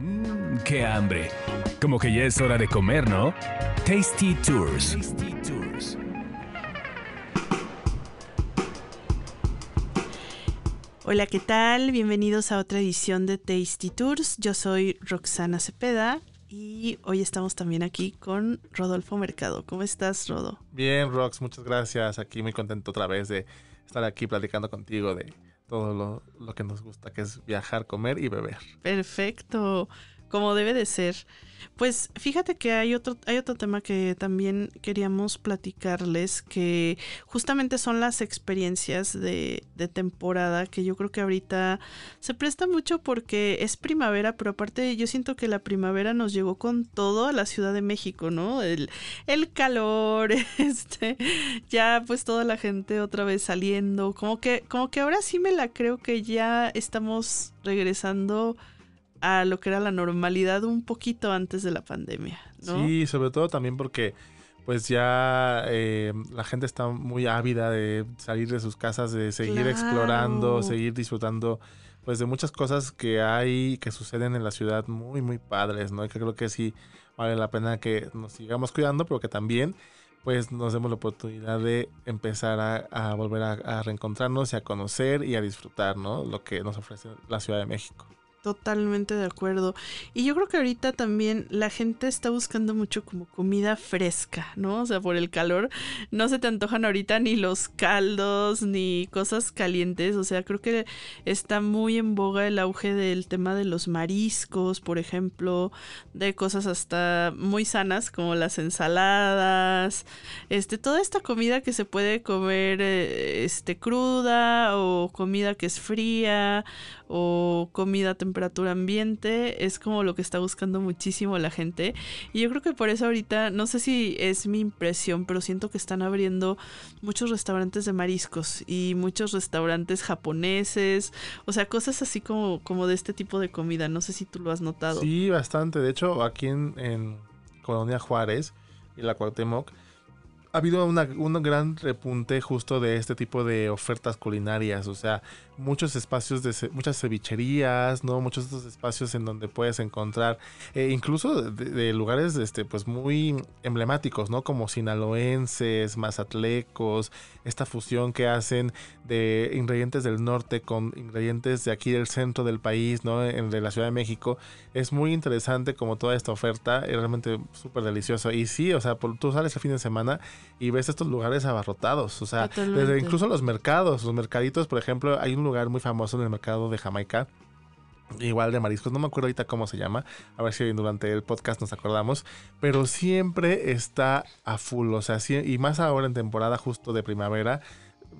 Mmm, qué hambre. Como que ya es hora de comer, ¿no? Tasty Tours. Hola, ¿qué tal? Bienvenidos a otra edición de Tasty Tours. Yo soy Roxana Cepeda y hoy estamos también aquí con Rodolfo Mercado. ¿Cómo estás, Rodo? Bien, Rox, muchas gracias. Aquí muy contento otra vez de estar aquí platicando contigo de todo lo, lo que nos gusta, que es viajar, comer y beber. Perfecto como debe de ser. Pues fíjate que hay otro, hay otro tema que también queríamos platicarles, que justamente son las experiencias de, de, temporada, que yo creo que ahorita se presta mucho porque es primavera, pero aparte yo siento que la primavera nos llegó con todo a la Ciudad de México, ¿no? El, el calor, este, ya pues toda la gente otra vez saliendo, como que, como que ahora sí me la creo que ya estamos regresando a lo que era la normalidad un poquito antes de la pandemia. ¿no? Sí, sobre todo también porque pues ya eh, la gente está muy ávida de salir de sus casas, de seguir explorando, seguir disfrutando pues de muchas cosas que hay que suceden en la ciudad muy muy padres, ¿no? Y que creo que sí vale la pena que nos sigamos cuidando, pero que también pues nos demos la oportunidad de empezar a, a volver a, a, reencontrarnos y a conocer y a disfrutar, ¿no? Lo que nos ofrece la Ciudad de México. Totalmente de acuerdo. Y yo creo que ahorita también la gente está buscando mucho como comida fresca, ¿no? O sea, por el calor no se te antojan ahorita ni los caldos ni cosas calientes. O sea, creo que está muy en boga el auge del tema de los mariscos, por ejemplo, de cosas hasta muy sanas como las ensaladas, este, toda esta comida que se puede comer eh, este cruda o comida que es fría o comida temperatura ambiente es como lo que está buscando muchísimo la gente. Y yo creo que por eso ahorita no sé si es mi impresión pero siento que están abriendo muchos restaurantes de mariscos y muchos restaurantes japoneses o sea cosas así como como de este tipo de comida. No sé si tú lo has notado. Sí bastante. De hecho aquí en, Colonia Juárez y la Cuauhtémoc ha habido una, un gran repunte justo de este tipo de ofertas culinarias, o sea, muchos espacios de muchas cevicherías, no, muchos estos espacios en donde puedes encontrar, eh, incluso de, de, lugares, este, pues muy emblemáticos, no, como sinaloenses, mazatlecos, esta fusión que hacen de ingredientes del norte con ingredientes de aquí del centro del país, no, en, de la Ciudad de México, es muy interesante como toda esta oferta, es realmente súper delicioso y sí, o sea, por, tú sales el fin de semana y ves estos lugares abarrotados, o sea, Totalmente. desde incluso los mercados, los mercaditos, por ejemplo, hay un lugar muy famoso en el mercado de Jamaica, igual de mariscos, no me acuerdo ahorita cómo se llama, a ver si durante el podcast nos acordamos, pero siempre está a full, o sea, y más ahora en temporada justo de primavera,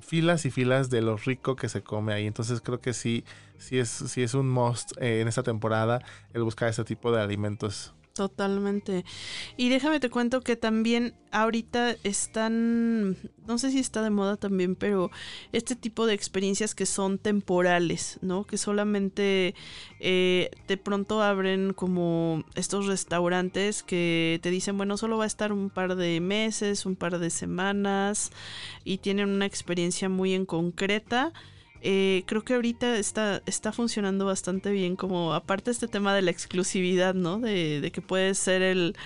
filas y filas de lo rico que se come ahí, entonces creo que sí, sí es, sí es un must eh, en esta temporada el buscar este tipo de alimentos. Totalmente. Y déjame te cuento que también ahorita están, no sé si está de moda también, pero este tipo de experiencias que son temporales, ¿no? Que solamente eh, de pronto abren como estos restaurantes que te dicen, bueno, solo va a estar un par de meses, un par de semanas y tienen una experiencia muy en concreta. Eh, creo que ahorita está, está funcionando bastante bien, como aparte este tema de la exclusividad, ¿no? De, de que puedes ser el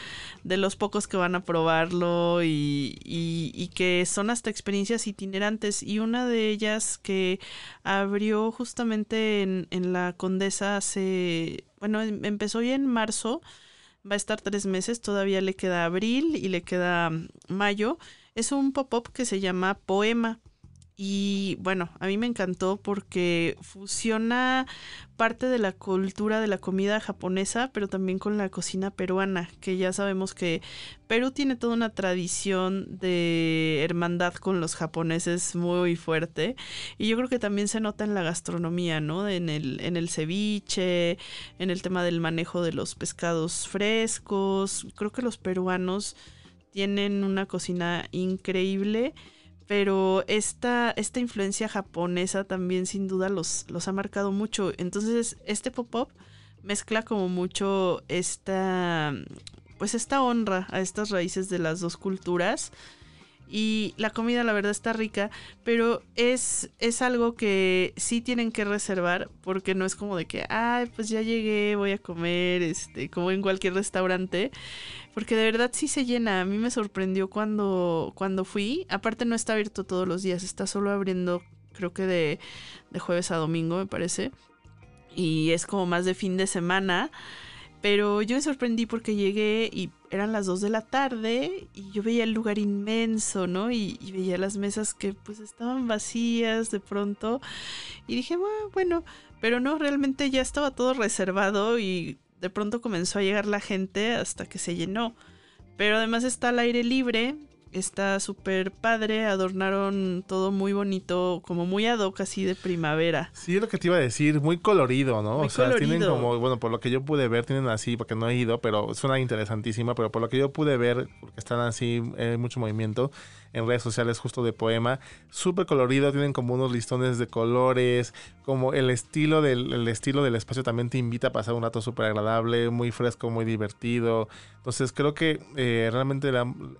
de los pocos que van a probarlo y, y, que son hasta experiencias itinerantes. Y una de ellas que abrió justamente en, en la Condesa hace, bueno, em, empezó ya en marzo, va a estar tres meses, todavía le queda abril y le queda mayo. Es un pop-up que se llama Poema. Y bueno, a mí me encantó porque fusiona parte de la cultura de la comida japonesa, pero también con la cocina peruana, que ya sabemos que Perú tiene toda una tradición de hermandad con los japoneses muy fuerte. Y yo creo que también se nota en la gastronomía, ¿no? En el, en el ceviche, en el tema del manejo de los pescados frescos. Creo que los peruanos tienen una cocina increíble pero esta, esta influencia japonesa también sin duda los, los ha marcado mucho. Entonces este pop-up mezcla como mucho esta, pues esta honra a estas raíces de las dos culturas. Y la comida la verdad está rica, pero es, es algo que sí tienen que reservar porque no es como de que, ay, pues ya llegué, voy a comer, este, como en cualquier restaurante, porque de verdad sí se llena. A mí me sorprendió cuando, cuando fui, aparte no está abierto todos los días, está solo abriendo creo que de, de jueves a domingo me parece, y es como más de fin de semana. Pero yo me sorprendí porque llegué y eran las 2 de la tarde y yo veía el lugar inmenso, ¿no? Y, veía las mesas que pues estaban vacías de pronto. Y dije, bueno, pero no, realmente ya estaba todo reservado y de pronto comenzó a llegar la gente hasta que se llenó. Pero además está al aire libre, está súper padre, adornaron todo muy bonito, como muy ad hoc así de primavera. Sí, es lo que te iba a decir, muy colorido, ¿no? o sea, tienen como, bueno, por lo que yo pude ver, tienen así, porque no he ido, pero suena interesantísima, pero por lo que yo pude ver, porque están así, eh, mucho movimiento, en redes sociales justo de poema. Súper colorido, tienen como unos listones de colores, como el estilo del, el estilo del espacio también te invita a pasar un rato súper agradable, muy fresco, muy divertido. Entonces creo que eh, realmente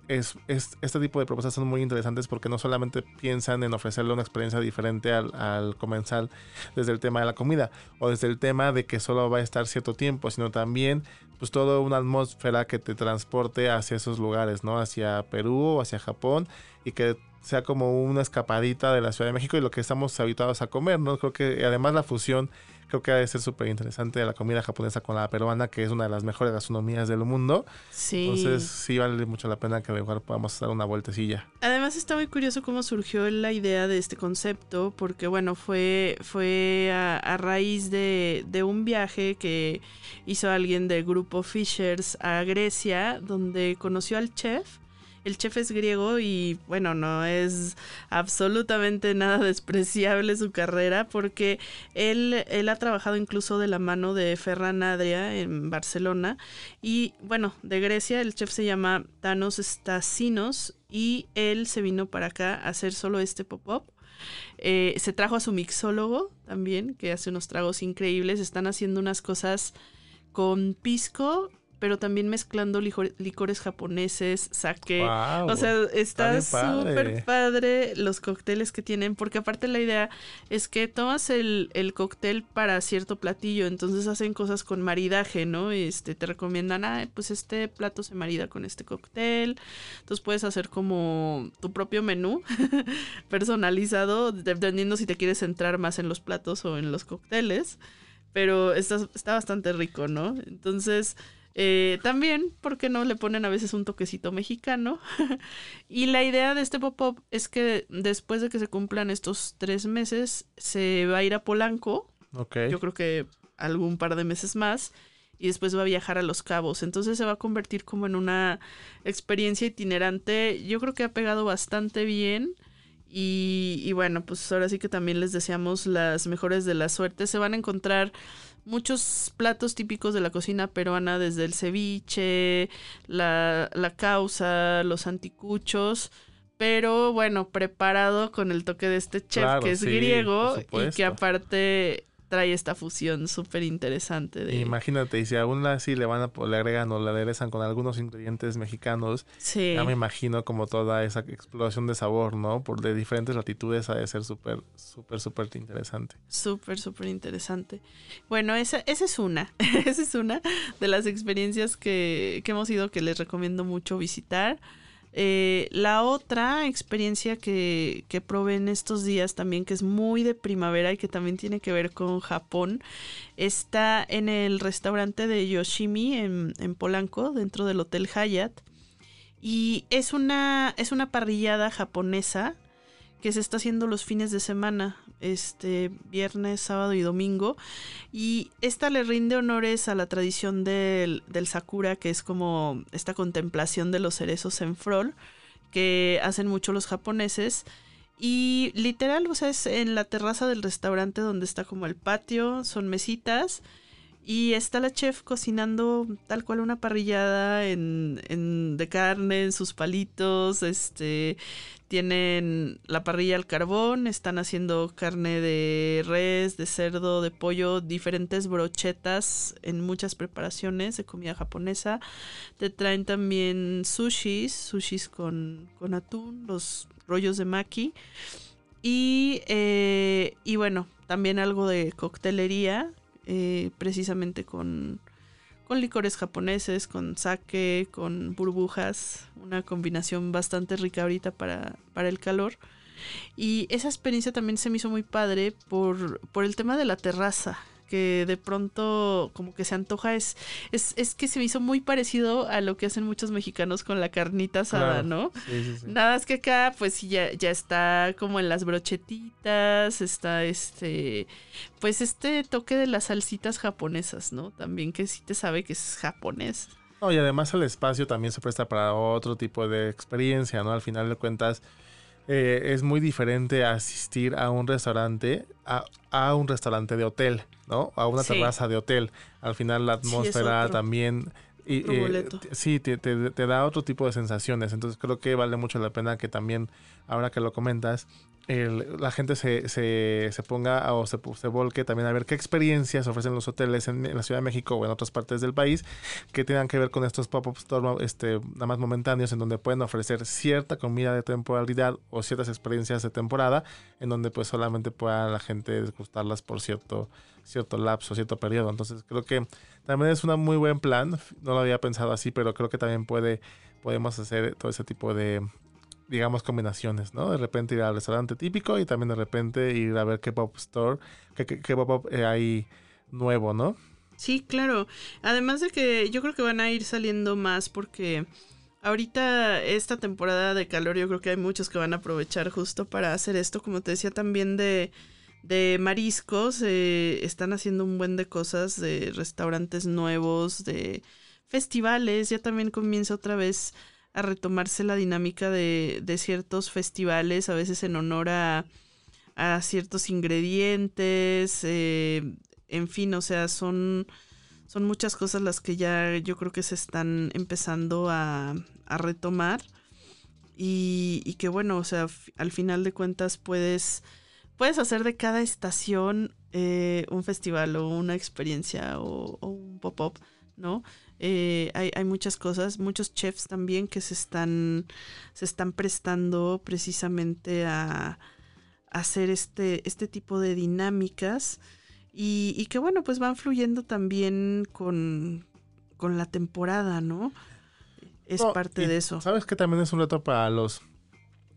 es, este tipo de propuestas son muy interesantes porque no solamente piensan en ofrecerle una experiencia diferente al, al comenzar desde el tema de la comida o desde el tema de que solo va a estar cierto tiempo, sino también pues toda una atmósfera que te transporte hacia esos lugares, ¿no? Hacia Perú o hacia Japón y que sea como una escapadita de la Ciudad de México y lo que estamos habituados a comer, ¿no? Creo que además la fusión creo que ha de ser súper interesante la comida japonesa con la peruana, que es una de las mejores gastronomías del mundo. Sí. Entonces sí vale mucho la pena que mejor podamos dar una vueltecilla. Además está muy curioso cómo surgió la idea de este concepto, porque bueno, fue, fue a, raíz de, de un viaje que hizo alguien del grupo Fishers a Grecia, donde conoció al chef el chef es griego y bueno, no es absolutamente nada despreciable su carrera porque él, él ha trabajado incluso de la mano de Ferran Adria en Barcelona y bueno, de Grecia el chef se llama Thanos Stasinos y él se vino para acá a hacer solo este pop-up. Eh, se trajo a su mixólogo también, que hace unos tragos increíbles. Están haciendo unas cosas con pisco pero también mezclando licores japoneses, sake. o sea, está súper padre los cócteles que tienen, porque aparte la idea es que tomas el, el, cóctel para cierto platillo, entonces hacen cosas con maridaje, ¿no? Este, te recomiendan, ah, pues este plato se marida con este cóctel, entonces puedes hacer como tu propio menú personalizado, dependiendo si te quieres centrar más en los platos o en los cócteles, pero está, está bastante rico, ¿no? Entonces eh, también, porque no le ponen a veces un toquecito mexicano? y la idea de este pop-up es que después de que se cumplan estos tres meses, se va a ir a Polanco. Yo creo que algún par de meses más. Y después va a viajar a Los Cabos. Entonces se va a convertir como en una experiencia itinerante. Yo creo que ha pegado bastante bien. Y, y bueno, pues ahora sí que también les deseamos las mejores de la suerte. Se van a encontrar muchos platos típicos de la cocina peruana, desde el ceviche, la, la causa, los anticuchos, pero bueno, preparado con el toque de este chef que es griego y que aparte trae esta fusión súper interesante. De... Imagínate, y si aún así le van a le agregan o le aderezan con algunos ingredientes mexicanos, ya me imagino como toda esa explosión de sabor, ¿no? Por de diferentes latitudes ha de ser súper, súper, súper interesante. Súper, súper interesante. Bueno, esa, esa es una, esa es una de las experiencias que, que hemos ido que les recomiendo mucho visitar. Eh, la otra experiencia que, que probé en estos días también, que es muy de primavera y que también tiene que ver con Japón, está en el restaurante de Yoshimi en, en Polanco, dentro del Hotel Hyatt. Y es una, es una parrillada japonesa que se está haciendo los fines de semana, este viernes, sábado y domingo. Y esta le rinde honores a la tradición del, del sakura, que es como esta contemplación de los cerezos en frol, que hacen mucho los japoneses. Y literal, o sea, es en la terraza del restaurante donde está como el patio, son mesitas y está la chef cocinando tal cual una parrillada en, en, de carne, en sus palitos. Este tienen la parrilla al carbón, están haciendo carne de res, de cerdo, de pollo, diferentes brochetas en muchas preparaciones de comida japonesa. Te traen también sushis, sushis con, con atún, los rollos de maki. Y, eh, y bueno, también algo de coctelería, eh, precisamente con, con licores japoneses, con sake, con burbujas, una combinación bastante rica ahorita para, para el calor. Y esa experiencia también se me hizo muy padre por, por el tema de la terraza que de pronto como que se antoja es, es, que se me hizo muy parecido a lo que hacen muchos mexicanos con la carnita asada, ¿no? Nada es que acá pues ya, ya está como en las brochetitas, está este, pues este toque de las salsitas japonesas, ¿no? También que sí te sabe que es japonés. No, y además el espacio también se presta para otro tipo de experiencia, ¿no? Al final de cuentas eh, es muy diferente asistir a un restaurante, a, un restaurante de hotel, ¿no? A una terraza de hotel. Al final la atmósfera también... Y, eh, sí, te, te, da otro tipo de sensaciones. Entonces creo que vale mucho la pena que también, ahora que lo comentas, la gente se, se, se, ponga o se, se, volque también a ver qué experiencias ofrecen los hoteles en, la Ciudad de México o en otras partes del país que tengan que ver con estos pop-up stores este, nada más momentáneos en donde pueden ofrecer cierta comida de temporalidad o ciertas experiencias de temporada en donde pues solamente pueda la gente degustarlas por cierto, cierto lapso, cierto periodo. Entonces creo que también es un muy buen plan. No lo había pensado así, pero creo que también puede, podemos hacer todo ese tipo de, digamos, combinaciones, ¿no? De repente ir al restaurante típico y también de repente ir a ver qué pop store, qué, qué, pop eh, hay nuevo, ¿no? Sí, claro. Además de que yo creo que van a ir saliendo más porque ahorita esta temporada de calor yo creo que hay muchos que van a aprovechar justo para hacer esto, como te decía también de, de mariscos, eh, están haciendo un buen de cosas, de restaurantes nuevos, de festivales, ya también comienza otra vez a retomarse la dinámica de, de ciertos festivales, a veces en honor a, a ciertos ingredientes, eh, en fin, o sea, son, son muchas cosas las que ya yo creo que se están empezando a, a retomar y, que bueno, o sea, al final de cuentas puedes, puedes hacer de cada estación eh, un festival o una experiencia o un pop-up, ¿no? Eh, hay, hay, muchas cosas, muchos chefs también que se están, se están prestando precisamente a, hacer este, este tipo de dinámicas y, y, que bueno, pues van fluyendo también con, con la temporada, ¿no? Es parte de eso. Sabes que también es un reto para los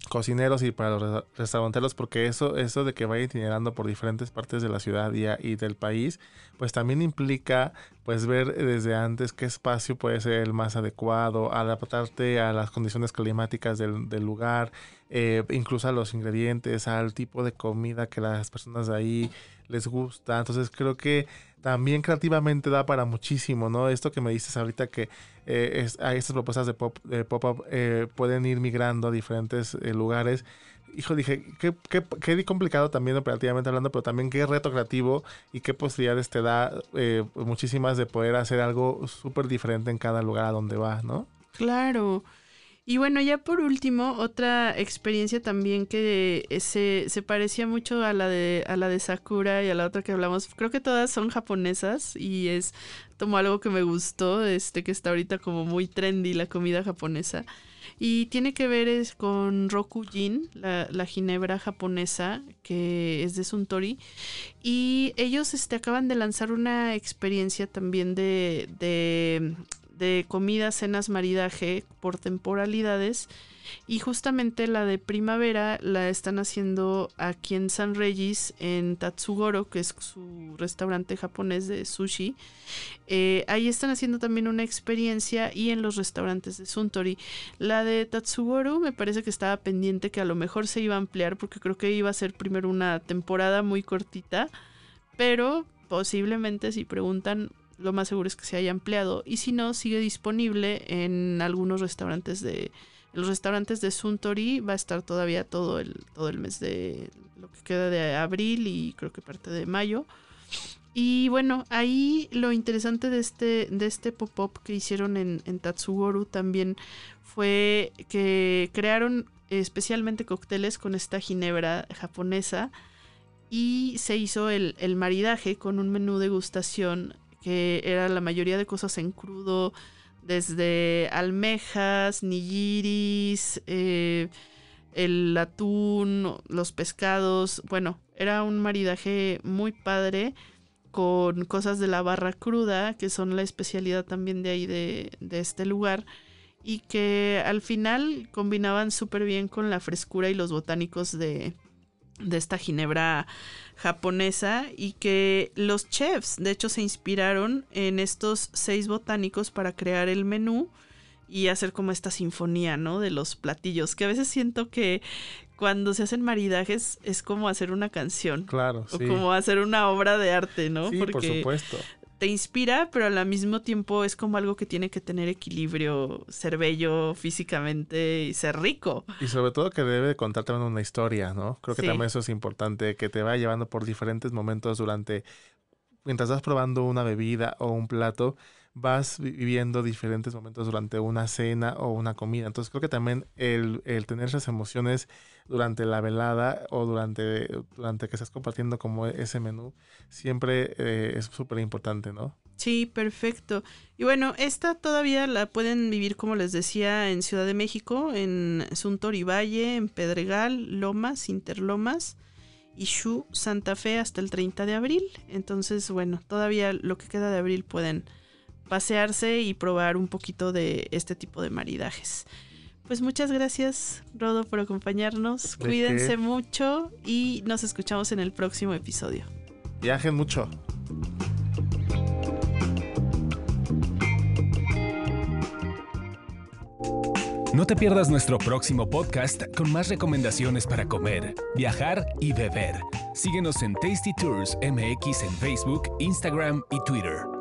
cocineros y para los restauranteros porque eso eso de que vaya itinerando por diferentes partes de la ciudad y, del país pues también implica pues ver desde antes qué espacio puede ser el más adecuado adaptarte a las condiciones climáticas del, del lugar eh, incluso a los ingredientes al tipo de comida que las personas de ahí les gusta. Entonces creo que también creativamente da para muchísimo, ¿no? Esto que me dices ahorita que eh, es, estas propuestas de pop de pop-up eh, pueden ir migrando a diferentes eh, lugares. Hijo, dije, qué, qué, qué, complicado también operativamente hablando, pero también qué reto creativo y qué posibilidades te da muchísimas de poder hacer algo súper diferente en cada lugar a donde va, ¿no? Claro. Y bueno, ya por último, otra experiencia también que se, se parecía mucho a la de a la de Sakura y a la otra que hablamos. Creo que todas son japonesas y es como algo que me gustó, este que está ahorita como muy trendy la comida japonesa. Y tiene que ver es con Rokujin, la, la ginebra japonesa, que es de Suntory. Y ellos este, acaban de lanzar una experiencia también de, de de comida, cenas, maridaje por temporalidades. Y justamente la de primavera la están haciendo aquí en San Regis, en Tatsugoro, que es su restaurante japonés de sushi. Eh, ahí están haciendo también una experiencia y en los restaurantes de Suntory. La de Tatsugoro me parece que estaba pendiente que a lo mejor se iba a ampliar porque creo que iba a ser primero una temporada muy cortita. Pero posiblemente si preguntan lo más seguro es que se haya ampliado. Y si no sigue disponible en algunos restaurantes de los restaurantes de Suntory va a estar todavía todo el todo el mes de lo que queda de abril y creo que parte de mayo. Y bueno ahí lo interesante de este de este pop up que hicieron en, en Tatsugoru también fue que crearon especialmente cócteles con esta ginebra japonesa y se hizo el, el maridaje con un menú degustación que era la mayoría de cosas en crudo, desde almejas, nigiris, eh, el atún, los pescados. Bueno, era un maridaje muy padre con cosas de la barra cruda, que son la especialidad también de ahí de, de este lugar, y que al final combinaban súper bien con la frescura y los botánicos de, de esta ginebra japonesa y que los chefs de hecho se inspiraron en estos seis botánicos para crear el menú y hacer como esta sinfonía, ¿no? De los platillos, que a veces siento que cuando se hacen maridajes es como hacer una canción. Claro, O como hacer una obra de arte, ¿no? Sí, por supuesto te inspira, pero al mismo tiempo es como algo que tiene que tener equilibrio, ser bello físicamente y ser rico. Y sobre todo que debe contar también una historia, ¿no? Creo que también eso es importante, que te va llevando por diferentes momentos durante, mientras vas probando una bebida o un plato, vas viviendo diferentes momentos durante una cena o una comida. Entonces creo que también el, el tener esas emociones durante la velada o durante, durante que estás compartiendo como ese menú, siempre eh, es súper importante, ¿no? Sí, perfecto. Y bueno, esta todavía la pueden vivir, como les decía, en Ciudad de México, en Suntory Valle, en Pedregal, Lomas, Interlomas y Shu, Santa Fe hasta el 30 de abril. Entonces, bueno, todavía lo que queda de abril pueden pasearse y probar un poquito de este tipo de maridajes. Pues muchas gracias, Rodo, por acompañarnos. Cuídense mucho y nos escuchamos en el próximo episodio. Viajen mucho. No te pierdas nuestro próximo podcast con más recomendaciones para comer, viajar y beber. Síguenos en Tasty Tours MX en Facebook, Instagram y Twitter.